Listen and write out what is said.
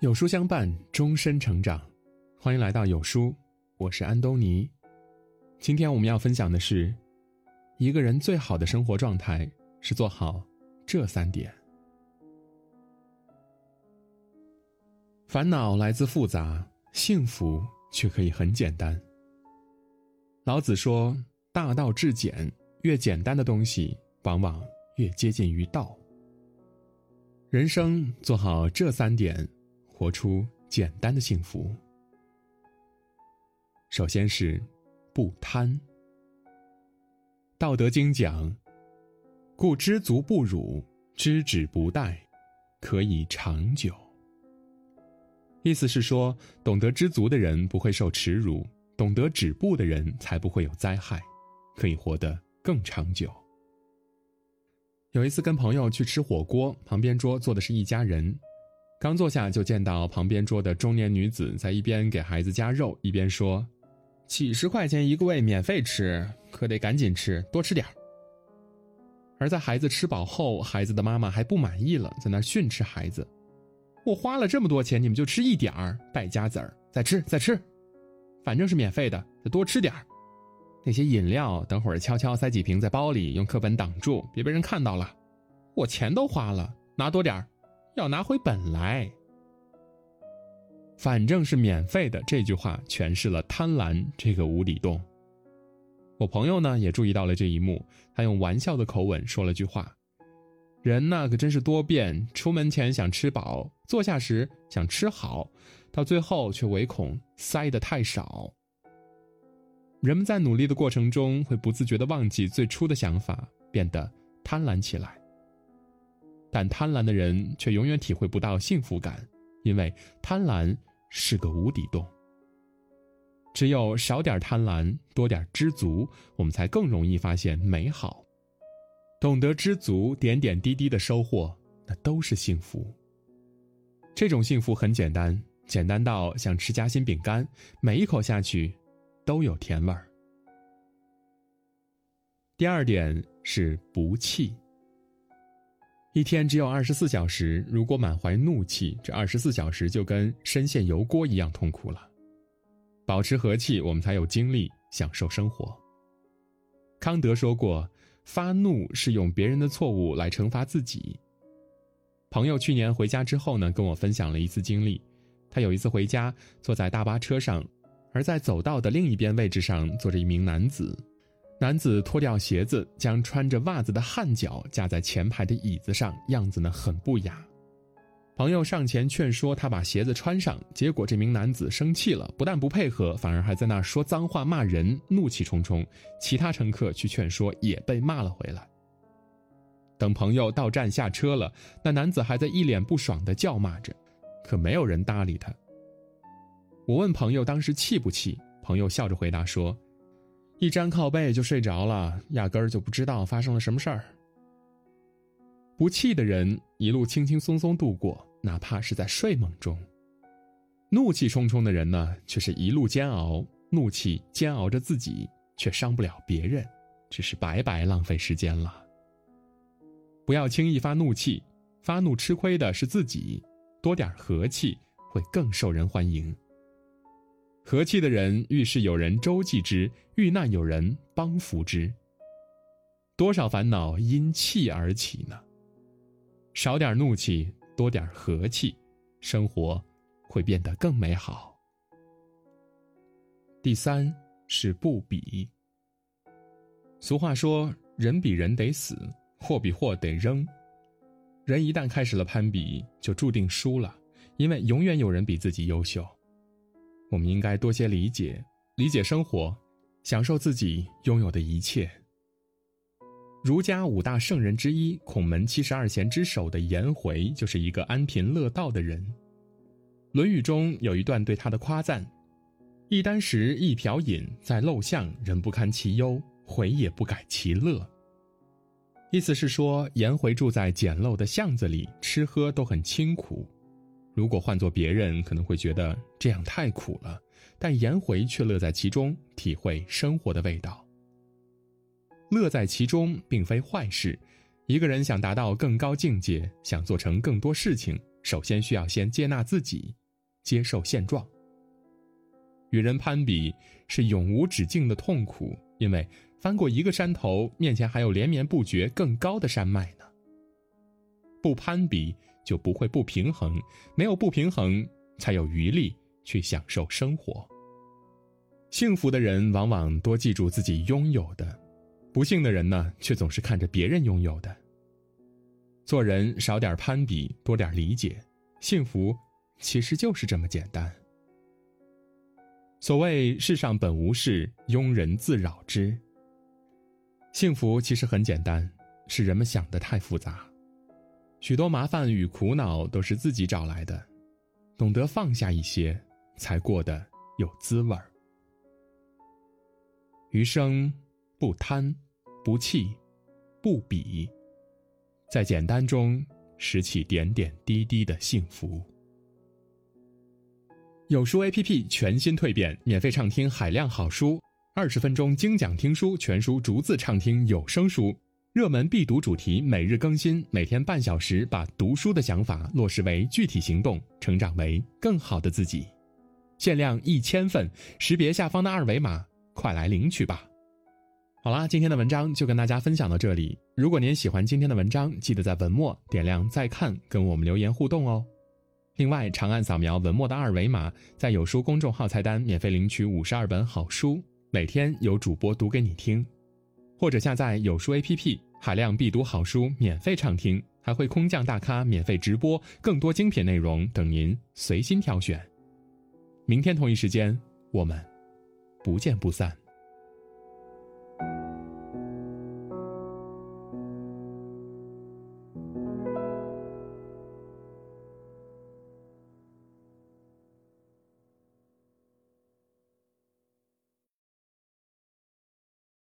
有书相伴，终身成长。欢迎来到有书，我是安东尼。今天我们要分享的是，一个人最好的生活状态是做好这三点。烦恼来自复杂，幸福却可以很简单。老子说：“大道至简，越简单的东西，往往越接近于道。”人生做好这三点。活出简单的幸福。首先是不贪。《道德经》讲：“故知足不辱，知止不殆，可以长久。”意思是说，懂得知足的人不会受耻辱，懂得止步的人才不会有灾害，可以活得更长久。有一次跟朋友去吃火锅，旁边桌坐的是一家人。刚坐下，就见到旁边桌的中年女子在一边给孩子夹肉，一边说：“几十块钱一个胃，免费吃，可得赶紧吃，多吃点儿。”而在孩子吃饱后，孩子的妈妈还不满意了，在那训斥孩子：“我花了这么多钱，你们就吃一点儿，败家子儿！再吃，再吃，反正是免费的，再多吃点儿。那些饮料，等会儿悄悄塞几瓶在包里，用课本挡住，别被人看到了。我钱都花了，拿多点儿。”要拿回本来，反正是免费的。这句话诠释了贪婪这个无底洞。我朋友呢也注意到了这一幕，他用玩笑的口吻说了句话：“人呢可真是多变，出门前想吃饱，坐下时想吃好，到最后却唯恐塞得太少。”人们在努力的过程中，会不自觉的忘记最初的想法，变得贪婪起来。但贪婪的人却永远体会不到幸福感，因为贪婪是个无底洞。只有少点贪婪，多点知足，我们才更容易发现美好。懂得知足，点点滴滴的收获，那都是幸福。这种幸福很简单，简单到像吃夹心饼干，每一口下去都有甜味儿。第二点是不气。一天只有二十四小时，如果满怀怒气，这二十四小时就跟深陷油锅一样痛苦了。保持和气，我们才有精力享受生活。康德说过：“发怒是用别人的错误来惩罚自己。”朋友去年回家之后呢，跟我分享了一次经历。他有一次回家，坐在大巴车上，而在走道的另一边位置上坐着一名男子。男子脱掉鞋子，将穿着袜子的汗脚架在前排的椅子上，样子呢很不雅。朋友上前劝说他把鞋子穿上，结果这名男子生气了，不但不配合，反而还在那说脏话骂人，怒气冲冲。其他乘客去劝说，也被骂了回来。等朋友到站下车了，那男子还在一脸不爽地叫骂着，可没有人搭理他。我问朋友当时气不气，朋友笑着回答说。一沾靠背就睡着了，压根儿就不知道发生了什么事儿。不气的人一路轻轻松松度过，哪怕是在睡梦中；怒气冲冲的人呢，却是一路煎熬，怒气煎熬着自己，却伤不了别人，只是白白浪费时间了。不要轻易发怒气，发怒吃亏的是自己，多点和气会更受人欢迎。和气的人，遇事有人周济之，遇难有人帮扶之。多少烦恼因气而起呢？少点怒气，多点和气，生活会变得更美好。第三是不比。俗话说：“人比人得死，货比货得扔。”人一旦开始了攀比，就注定输了，因为永远有人比自己优秀。我们应该多些理解，理解生活，享受自己拥有的一切。儒家五大圣人之一、孔门七十二贤之首的颜回，就是一个安贫乐道的人。《论语》中有一段对他的夸赞：“一箪食，一瓢饮，在陋巷，人不堪其忧，回也不改其乐。”意思是说，颜回住在简陋的巷子里，吃喝都很清苦。如果换做别人，可能会觉得这样太苦了，但颜回却乐在其中，体会生活的味道。乐在其中并非坏事，一个人想达到更高境界，想做成更多事情，首先需要先接纳自己，接受现状。与人攀比是永无止境的痛苦，因为翻过一个山头，面前还有连绵不绝更高的山脉呢。不攀比就不会不平衡，没有不平衡，才有余力去享受生活。幸福的人往往多记住自己拥有的，不幸的人呢，却总是看着别人拥有的。做人少点攀比，多点理解，幸福其实就是这么简单。所谓世上本无事，庸人自扰之。幸福其实很简单，是人们想的太复杂。许多麻烦与苦恼都是自己找来的，懂得放下一些，才过得有滋味儿。余生，不贪，不气，不比，在简单中拾起点点滴滴的幸福。有书 APP 全新蜕变，免费畅听海量好书，二十分钟精讲听书，全书逐字畅听有声书，热门必读主题每日更新，每天半小时，把读书的想法落实为具体行动，成长为更好的自己。限量一千份，识别下方的二维码。快来领取吧！好啦，今天的文章就跟大家分享到这里。如果您喜欢今天的文章，记得在文末点亮再看，跟我们留言互动哦。另外，长按扫描文末的二维码，在有书公众号菜单免费领取五十二本好书，每天有主播读给你听；或者下载有书 APP，海量必读好书免费畅听，还会空降大咖免费直播，更多精品内容等您随心挑选。明天同一时间，我们。不见不散。